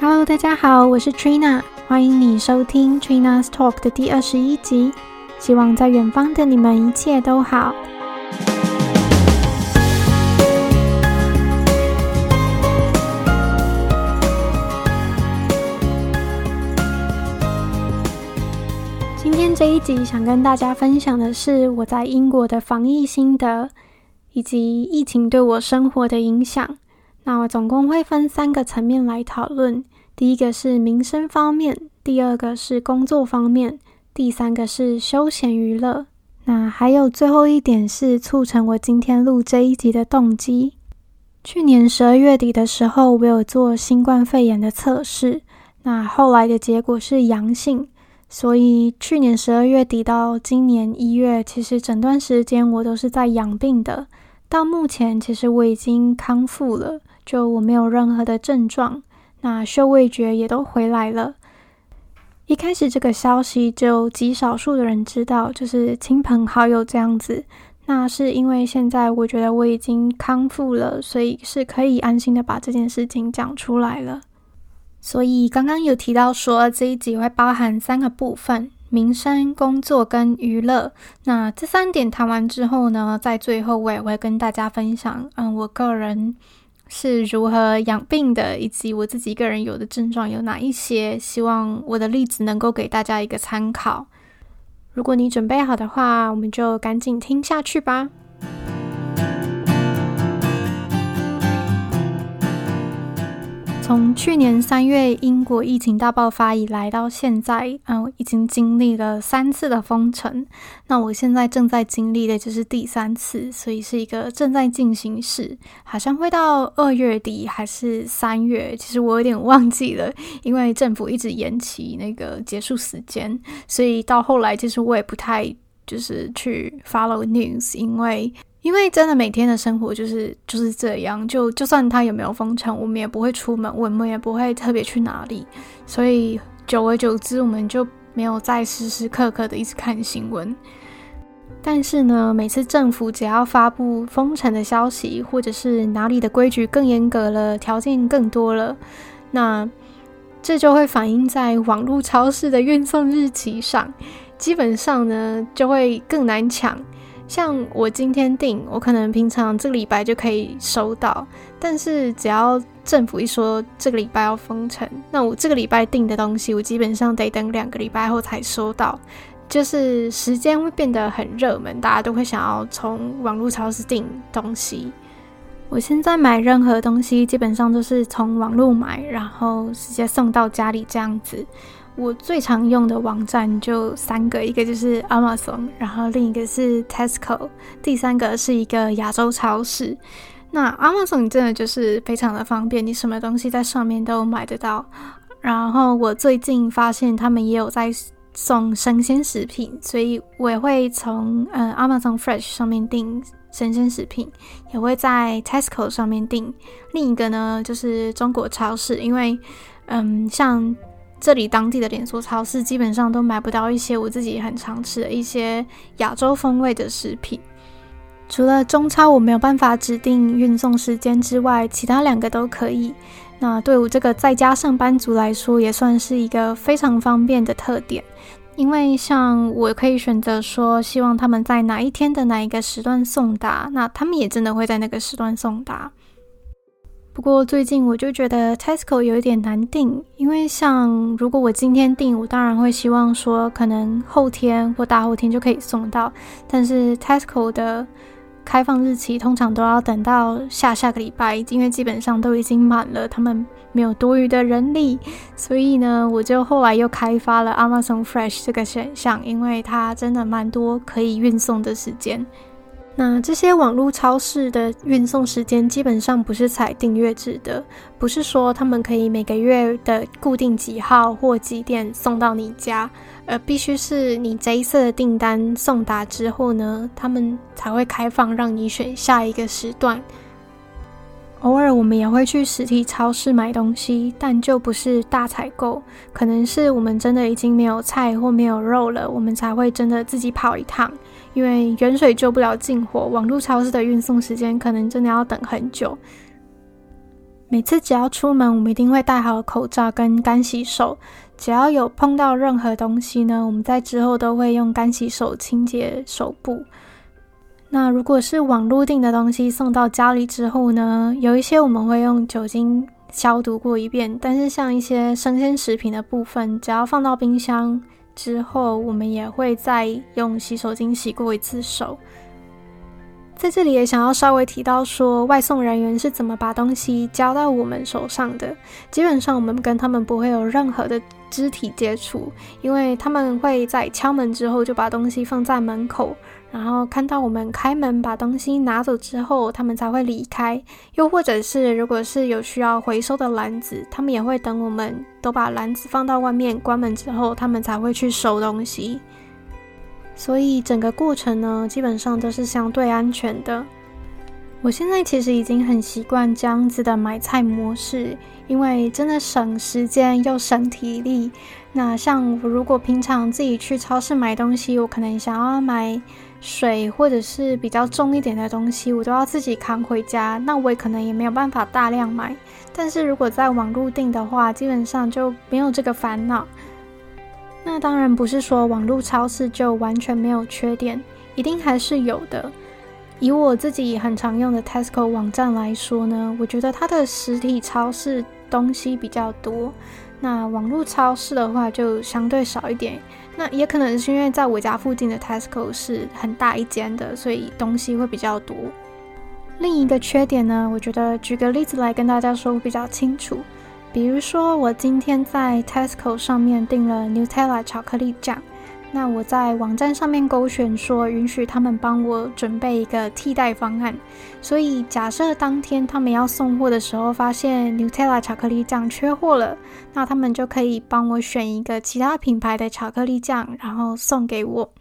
Hello，大家好，我是 Trina，欢迎你收听 Trina's Talk 的第二十一集。希望在远方的你们一切都好。今天这一集想跟大家分享的是我在英国的防疫心得，以及疫情对我生活的影响。那我总共会分三个层面来讨论，第一个是民生方面，第二个是工作方面，第三个是休闲娱乐。那还有最后一点是促成我今天录这一集的动机。去年十二月底的时候，我有做新冠肺炎的测试，那后来的结果是阳性，所以去年十二月底到今年一月，其实整段时间我都是在养病的。到目前，其实我已经康复了。就我没有任何的症状，那嗅味觉也都回来了。一开始这个消息就极少数的人知道，就是亲朋好友这样子。那是因为现在我觉得我已经康复了，所以是可以安心的把这件事情讲出来了。所以刚刚有提到说这一集会包含三个部分：民生、工作跟娱乐。那这三点谈完之后呢，在最后我也会跟大家分享，嗯，我个人。是如何养病的，以及我自己一个人有的症状有哪一些？希望我的例子能够给大家一个参考。如果你准备好的话，我们就赶紧听下去吧。从去年三月英国疫情大爆发以来到现在，嗯，已经经历了三次的封城。那我现在正在经历的就是第三次，所以是一个正在进行时，好像会到二月底还是三月，其实我有点忘记了，因为政府一直延期那个结束时间，所以到后来其实我也不太就是去 follow news，因为。因为真的每天的生活就是就是这样，就就算他有没有封城，我们也不会出门，我们也不会特别去哪里，所以久而久之，我们就没有再时时刻刻的一直看新闻。但是呢，每次政府只要发布封城的消息，或者是哪里的规矩更严格了，条件更多了，那这就会反映在网络超市的运送日期上，基本上呢就会更难抢。像我今天订，我可能平常这个礼拜就可以收到，但是只要政府一说这个礼拜要封城，那我这个礼拜订的东西，我基本上得等两个礼拜后才收到，就是时间会变得很热门，大家都会想要从网络超市订东西。我现在买任何东西，基本上都是从网络买，然后直接送到家里这样子。我最常用的网站就三个，一个就是 Amazon，然后另一个是 Tesco，第三个是一个亚洲超市。那 Amazon 真的就是非常的方便，你什么东西在上面都买得到。然后我最近发现他们也有在送生鲜食品，所以我也会从呃 Amazon Fresh 上面订生鲜食品，也会在 Tesco 上面订。另一个呢就是中国超市，因为嗯像。这里当地的连锁超市基本上都买不到一些我自己很常吃的一些亚洲风味的食品。除了中超我没有办法指定运送时间之外，其他两个都可以。那对我这个在家上班族来说，也算是一个非常方便的特点。因为像我可以选择说，希望他们在哪一天的哪一个时段送达，那他们也真的会在那个时段送达。不过最近我就觉得 Tesco 有一点难订，因为像如果我今天订，我当然会希望说可能后天或大后天就可以送到，但是 Tesco 的开放日期通常都要等到下下个礼拜，因为基本上都已经满了，他们没有多余的人力，所以呢，我就后来又开发了 Amazon Fresh 这个选项，因为它真的蛮多可以运送的时间。那这些网络超市的运送时间基本上不是采订阅制的，不是说他们可以每个月的固定几号或几点送到你家，而必须是你这一次的订单送达之后呢，他们才会开放让你选下一个时段。偶尔我们也会去实体超市买东西，但就不是大采购，可能是我们真的已经没有菜或没有肉了，我们才会真的自己跑一趟。因为远水救不了近火，网络超市的运送时间可能真的要等很久。每次只要出门，我们一定会戴好口罩跟干洗手。只要有碰到任何东西呢，我们在之后都会用干洗手清洁手部。那如果是网路订的东西送到家里之后呢，有一些我们会用酒精消毒过一遍，但是像一些生鲜食品的部分，只要放到冰箱之后，我们也会再用洗手巾洗过一次手。在这里也想要稍微提到说，外送人员是怎么把东西交到我们手上的。基本上我们跟他们不会有任何的肢体接触，因为他们会在敲门之后就把东西放在门口，然后看到我们开门把东西拿走之后，他们才会离开。又或者是如果是有需要回收的篮子，他们也会等我们都把篮子放到外面关门之后，他们才会去收东西。所以整个过程呢，基本上都是相对安全的。我现在其实已经很习惯这样子的买菜模式，因为真的省时间又省体力。那像我如果平常自己去超市买东西，我可能想要买水或者是比较重一点的东西，我都要自己扛回家，那我也可能也没有办法大量买。但是如果在网路订的话，基本上就没有这个烦恼。那当然不是说网络超市就完全没有缺点，一定还是有的。以我自己很常用的 Tesco 网站来说呢，我觉得它的实体超市东西比较多，那网络超市的话就相对少一点。那也可能是因为在我家附近的 Tesco 是很大一间的，所以东西会比较多。另一个缺点呢，我觉得举个例子来跟大家说比较清楚。比如说，我今天在 Tesco 上面订了 Nutella 巧克力酱，那我在网站上面勾选说允许他们帮我准备一个替代方案。所以假设当天他们要送货的时候，发现 Nutella 巧克力酱缺货了，那他们就可以帮我选一个其他品牌的巧克力酱，然后送给我。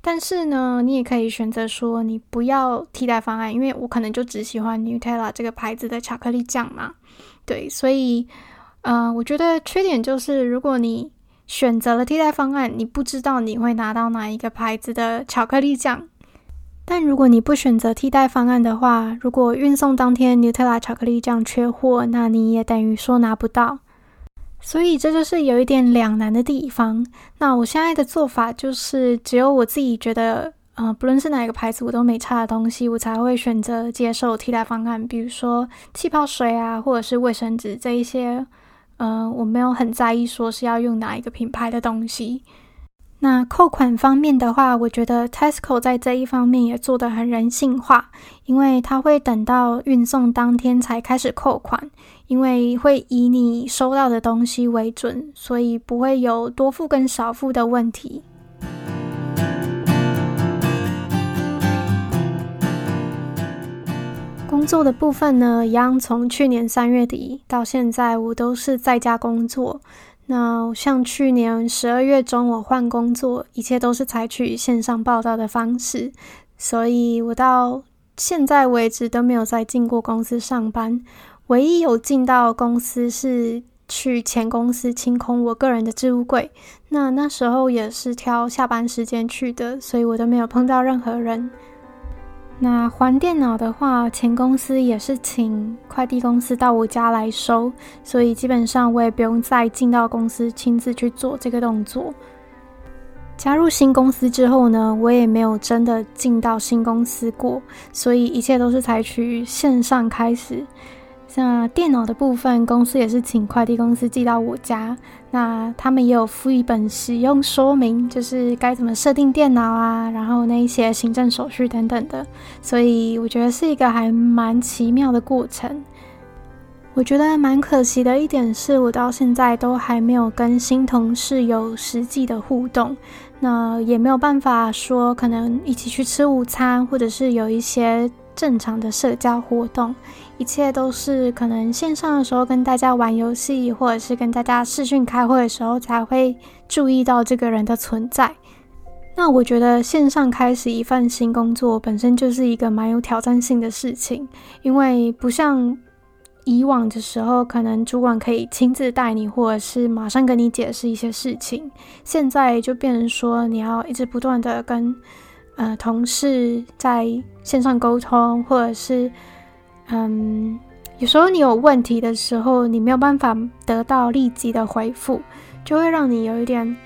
但是呢，你也可以选择说你不要替代方案，因为我可能就只喜欢 Nutella 这个牌子的巧克力酱嘛。对，所以，呃，我觉得缺点就是，如果你选择了替代方案，你不知道你会拿到哪一个牌子的巧克力酱。但如果你不选择替代方案的话，如果运送当天 Nutella 巧克力酱缺货，那你也等于说拿不到。所以这就是有一点两难的地方。那我现在的做法就是，只有我自己觉得。呃，不论是哪一个牌子，我都没差的东西，我才会选择接受替代方案。比如说气泡水啊，或者是卫生纸这一些，呃，我没有很在意说是要用哪一个品牌的东西。那扣款方面的话，我觉得 Tesco 在这一方面也做得很人性化，因为它会等到运送当天才开始扣款，因为会以你收到的东西为准，所以不会有多付跟少付的问题。工作的部分呢，一样从去年三月底到现在，我都是在家工作。那像去年十二月中我换工作，一切都是采取线上报道的方式，所以我到现在为止都没有再进过公司上班。唯一有进到公司是去前公司清空我个人的置物柜，那那时候也是挑下班时间去的，所以我都没有碰到任何人。那还电脑的话，前公司也是请快递公司到我家来收，所以基本上我也不用再进到公司亲自去做这个动作。加入新公司之后呢，我也没有真的进到新公司过，所以一切都是采取线上开始。像电脑的部分，公司也是请快递公司寄到我家。那他们也有附一本使用说明，就是该怎么设定电脑啊，然后那一些行政手续等等的。所以我觉得是一个还蛮奇妙的过程。我觉得蛮可惜的一点是，我到现在都还没有跟新同事有实际的互动，那也没有办法说可能一起去吃午餐，或者是有一些正常的社交活动。一切都是可能线上的时候跟大家玩游戏，或者是跟大家视讯开会的时候才会注意到这个人的存在。那我觉得线上开始一份新工作本身就是一个蛮有挑战性的事情，因为不像以往的时候，可能主管可以亲自带你，或者是马上跟你解释一些事情。现在就变成说你要一直不断的跟呃同事在线上沟通，或者是。嗯，有时候你有问题的时候，你没有办法得到立即的回复，就会让你有一点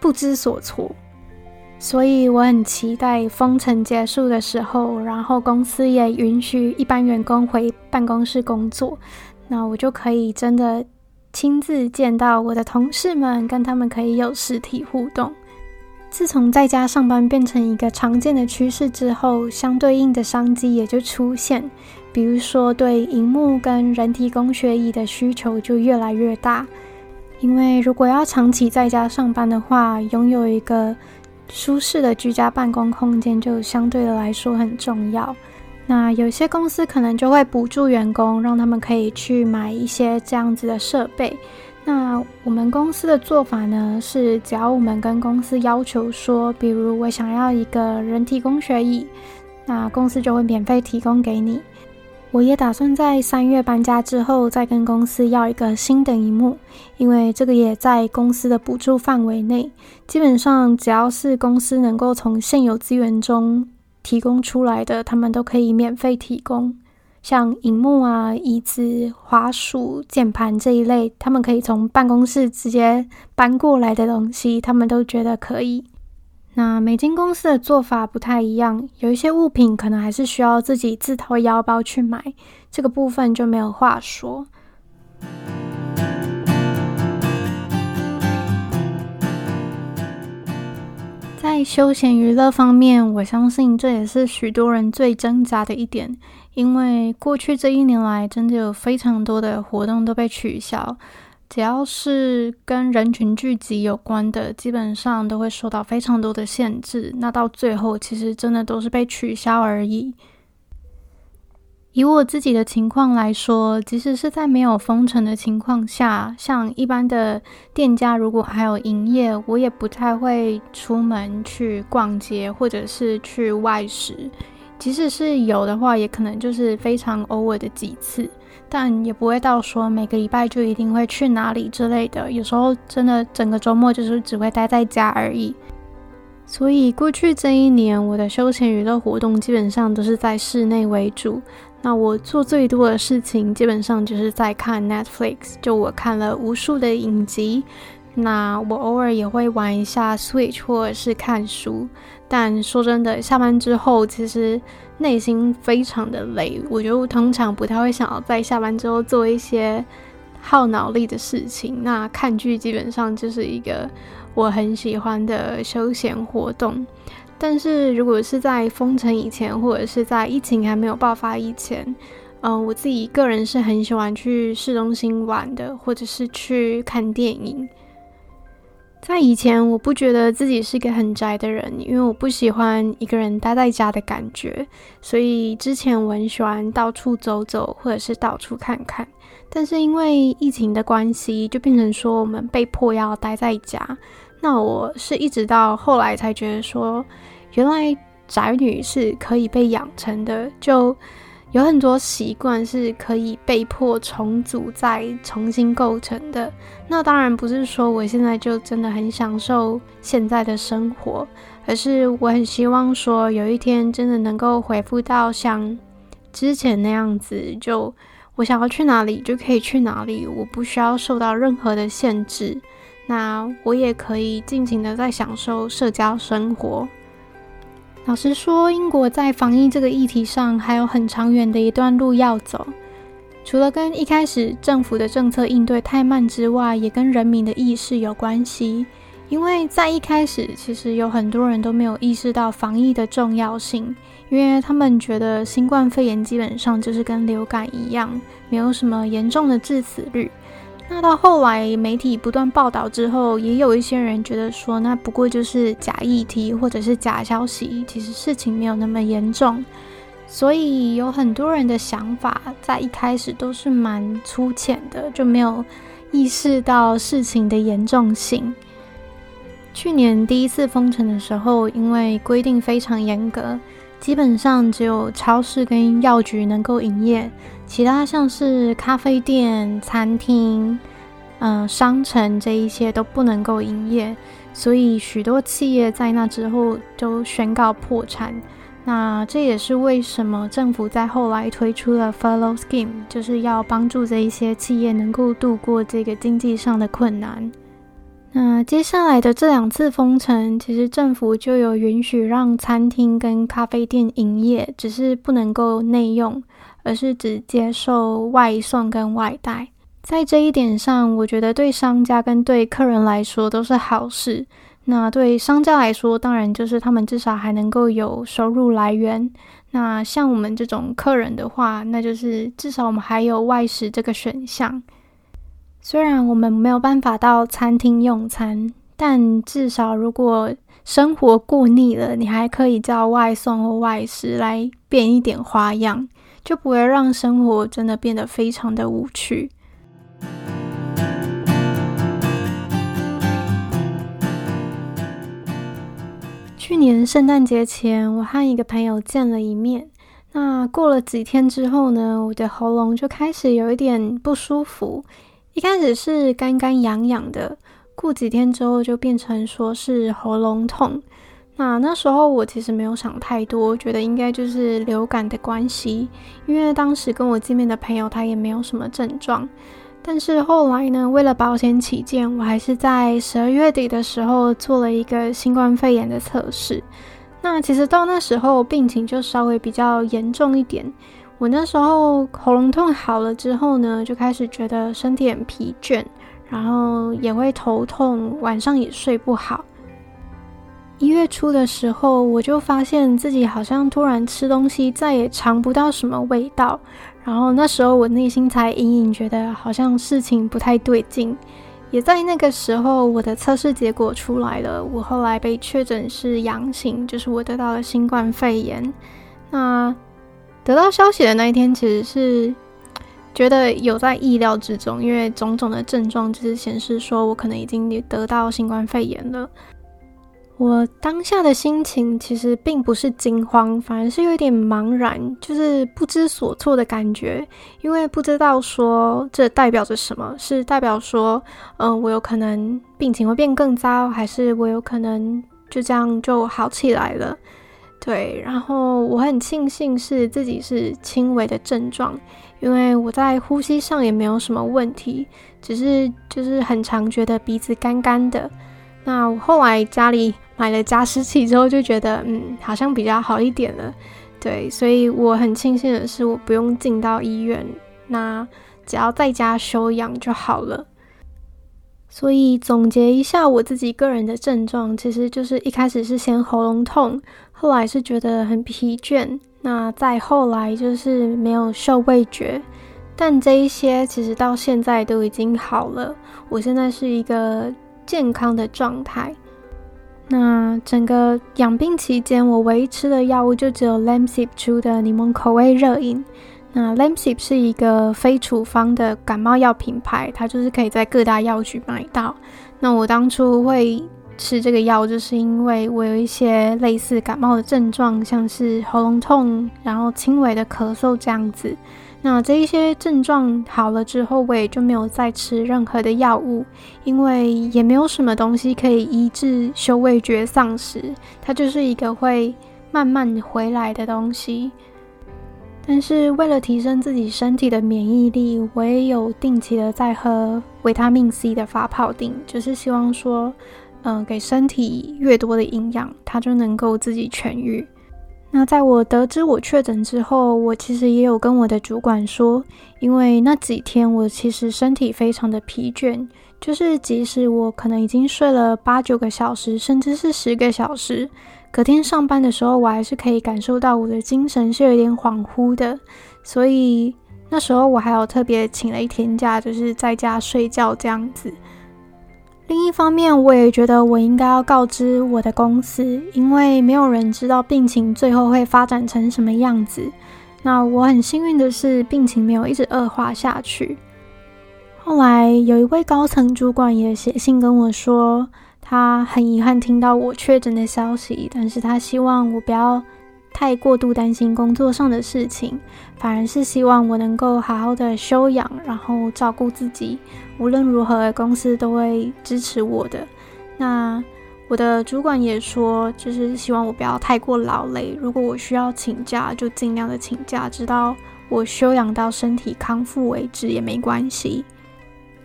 不知所措。所以我很期待封城结束的时候，然后公司也允许一般员工回办公室工作，那我就可以真的亲自见到我的同事们，跟他们可以有实体互动。自从在家上班变成一个常见的趋势之后，相对应的商机也就出现。比如说，对荧幕跟人体工学椅的需求就越来越大，因为如果要长期在家上班的话，拥有一个舒适的居家办公空间就相对的来说很重要。那有些公司可能就会补助员工，让他们可以去买一些这样子的设备。那我们公司的做法呢，是只要我们跟公司要求说，比如我想要一个人体工学椅，那公司就会免费提供给你。我也打算在三月搬家之后再跟公司要一个新的荧幕，因为这个也在公司的补助范围内。基本上只要是公司能够从现有资源中提供出来的，他们都可以免费提供。像荧幕啊、椅子、滑鼠、键盘这一类，他们可以从办公室直接搬过来的东西，他们都觉得可以。那每间公司的做法不太一样，有一些物品可能还是需要自己自掏腰包去买，这个部分就没有话说。在休闲娱乐方面，我相信这也是许多人最挣扎的一点，因为过去这一年来，真的有非常多的活动都被取消。只要是跟人群聚集有关的，基本上都会受到非常多的限制。那到最后，其实真的都是被取消而已。以我自己的情况来说，即使是在没有封城的情况下，像一般的店家如果还有营业，我也不太会出门去逛街或者是去外食。即使是有的话，也可能就是非常偶尔的几次。但也不会到说每个礼拜就一定会去哪里之类的，有时候真的整个周末就是只会待在家而已。所以过去这一年，我的休闲娱乐活动基本上都是在室内为主。那我做最多的事情，基本上就是在看 Netflix，就我看了无数的影集。那我偶尔也会玩一下 Switch 或者是看书。但说真的，下班之后其实内心非常的累，我觉得我通常不太会想要在下班之后做一些耗脑力的事情。那看剧基本上就是一个我很喜欢的休闲活动。但是如果是在封城以前，或者是在疫情还没有爆发以前，嗯、我自己个人是很喜欢去市中心玩的，或者是去看电影。在以前，我不觉得自己是一个很宅的人，因为我不喜欢一个人待在家的感觉。所以之前我很喜欢到处走走，或者是到处看看。但是因为疫情的关系，就变成说我们被迫要待在家。那我是一直到后来才觉得说，原来宅女是可以被养成的。就有很多习惯是可以被迫重组再重新构成的。那当然不是说我现在就真的很享受现在的生活，而是我很希望说有一天真的能够恢复到像之前那样子，就我想要去哪里就可以去哪里，我不需要受到任何的限制。那我也可以尽情的在享受社交生活。老实说，英国在防疫这个议题上还有很长远的一段路要走。除了跟一开始政府的政策应对太慢之外，也跟人民的意识有关系。因为在一开始，其实有很多人都没有意识到防疫的重要性，因为他们觉得新冠肺炎基本上就是跟流感一样，没有什么严重的致死率。那到后来，媒体不断报道之后，也有一些人觉得说，那不过就是假议题或者是假消息，其实事情没有那么严重。所以有很多人的想法在一开始都是蛮粗浅的，就没有意识到事情的严重性。去年第一次封城的时候，因为规定非常严格，基本上只有超市跟药局能够营业。其他像是咖啡店、餐厅、嗯、商城这一些都不能够营业，所以许多企业在那之后都宣告破产。那这也是为什么政府在后来推出了 Furlough Scheme，就是要帮助这一些企业能够度过这个经济上的困难。那接下来的这两次封城，其实政府就有允许让餐厅跟咖啡店营业，只是不能够内用，而是只接受外送跟外带。在这一点上，我觉得对商家跟对客人来说都是好事。那对商家来说，当然就是他们至少还能够有收入来源。那像我们这种客人的话，那就是至少我们还有外食这个选项。虽然我们没有办法到餐厅用餐，但至少如果生活过腻了，你还可以叫外送或外食来变一点花样，就不会让生活真的变得非常的无趣。去年圣诞节前，我和一个朋友见了一面。那过了几天之后呢，我的喉咙就开始有一点不舒服。一开始是干干痒痒的，过几天之后就变成说是喉咙痛。那那时候我其实没有想太多，觉得应该就是流感的关系，因为当时跟我见面的朋友他也没有什么症状。但是后来呢，为了保险起见，我还是在十二月底的时候做了一个新冠肺炎的测试。那其实到那时候病情就稍微比较严重一点。我那时候喉咙痛好了之后呢，就开始觉得身体很疲倦，然后也会头痛，晚上也睡不好。一月初的时候，我就发现自己好像突然吃东西再也尝不到什么味道。然后那时候我内心才隐隐觉得好像事情不太对劲，也在那个时候我的测试结果出来了，我后来被确诊是阳性，就是我得到了新冠肺炎。那得到消息的那一天其实是觉得有在意料之中，因为种种的症状就是显示说我可能已经得到新冠肺炎了。我当下的心情其实并不是惊慌，反而是有点茫然，就是不知所措的感觉，因为不知道说这代表着什么，是代表说，嗯、我有可能病情会变更糟，还是我有可能就这样就好起来了？对，然后我很庆幸是自己是轻微的症状，因为我在呼吸上也没有什么问题，只是就是很常觉得鼻子干干的。那我后来家里。买了加湿器之后，就觉得嗯，好像比较好一点了。对，所以我很庆幸的是，我不用进到医院，那只要在家休养就好了。所以总结一下我自己个人的症状，其实就是一开始是先喉咙痛，后来是觉得很疲倦，那再后来就是没有嗅味觉，但这一些其实到现在都已经好了。我现在是一个健康的状态。那整个养病期间，我唯一吃的药物就只有 Lemsip 出的柠檬口味热饮。那 Lemsip 是一个非处方的感冒药品牌，它就是可以在各大药局买到。那我当初会吃这个药，就是因为我有一些类似感冒的症状，像是喉咙痛，然后轻微的咳嗽这样子。那这一些症状好了之后，我也就没有再吃任何的药物，因为也没有什么东西可以医治嗅味觉丧失，它就是一个会慢慢回来的东西。但是为了提升自己身体的免疫力，我也有定期的在喝维他命 C 的发泡錠，就是希望说，嗯、给身体越多的营养，它就能够自己痊愈。那在我得知我确诊之后，我其实也有跟我的主管说，因为那几天我其实身体非常的疲倦，就是即使我可能已经睡了八九个小时，甚至是十个小时，隔天上班的时候，我还是可以感受到我的精神是有点恍惚的，所以那时候我还有特别请了一天假，就是在家睡觉这样子。另一方面，我也觉得我应该要告知我的公司，因为没有人知道病情最后会发展成什么样子。那我很幸运的是，病情没有一直恶化下去。后来有一位高层主管也写信跟我说，他很遗憾听到我确诊的消息，但是他希望我不要太过度担心工作上的事情，反而是希望我能够好好的休养，然后照顾自己。无论如何，公司都会支持我的。那我的主管也说，就是希望我不要太过劳累，如果我需要请假，就尽量的请假，直到我休养到身体康复为止也没关系。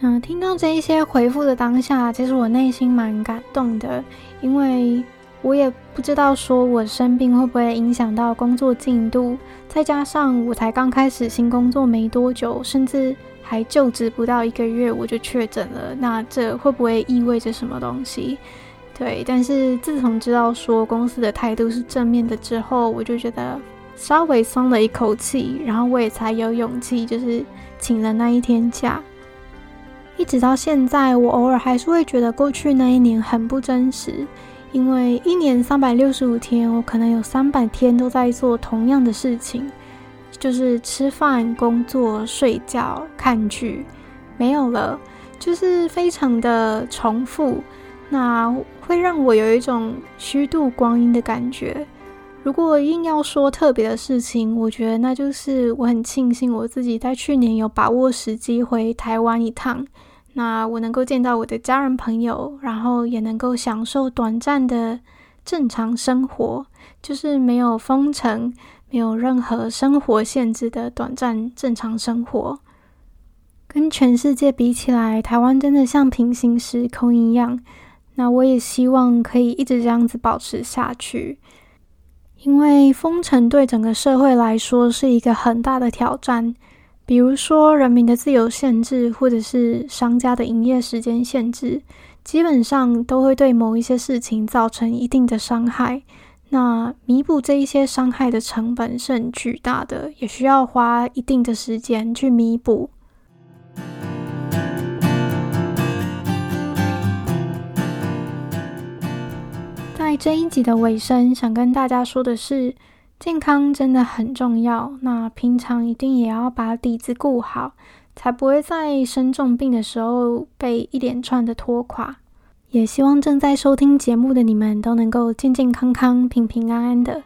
嗯，听到这一些回复的当下，其实我内心蛮感动的，因为。我也不知道说我生病会不会影响到工作进度，再加上我才刚开始新工作没多久，甚至还就职不到一个月我就确诊了，那这会不会意味着什么东西？对，但是自从知道说公司的态度是正面的之后，我就觉得稍微松了一口气，然后我也才有勇气就是请了那一天假。一直到现在，我偶尔还是会觉得过去那一年很不真实。因为一年三百六十五天，我可能有三百天都在做同样的事情，就是吃饭、工作、睡觉、看剧，没有了，就是非常的重复，那会让我有一种虚度光阴的感觉。如果硬要说特别的事情，我觉得那就是我很庆幸我自己在去年有把握时机回台湾一趟。那我能够见到我的家人朋友，然后也能够享受短暂的正常生活，就是没有封城、没有任何生活限制的短暂正常生活。跟全世界比起来，台湾真的像平行时空一样。那我也希望可以一直这样子保持下去，因为封城对整个社会来说是一个很大的挑战。比如说，人民的自由限制，或者是商家的营业时间限制，基本上都会对某一些事情造成一定的伤害。那弥补这一些伤害的成本是很巨大的，也需要花一定的时间去弥补。在这一集的尾声，想跟大家说的是。健康真的很重要，那平常一定也要把底子顾好，才不会在生重病的时候被一连串的拖垮。也希望正在收听节目的你们都能够健健康康、平平安安的。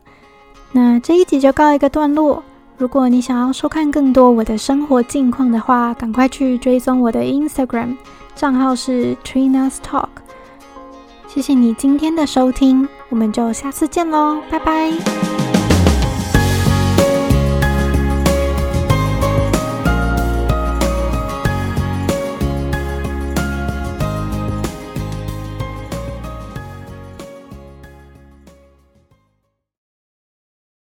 那这一集就告一个段落。如果你想要收看更多我的生活近况的话，赶快去追踪我的 Instagram 账号是 Trina's Talk。谢谢你今天的收听，我们就下次见喽，拜拜。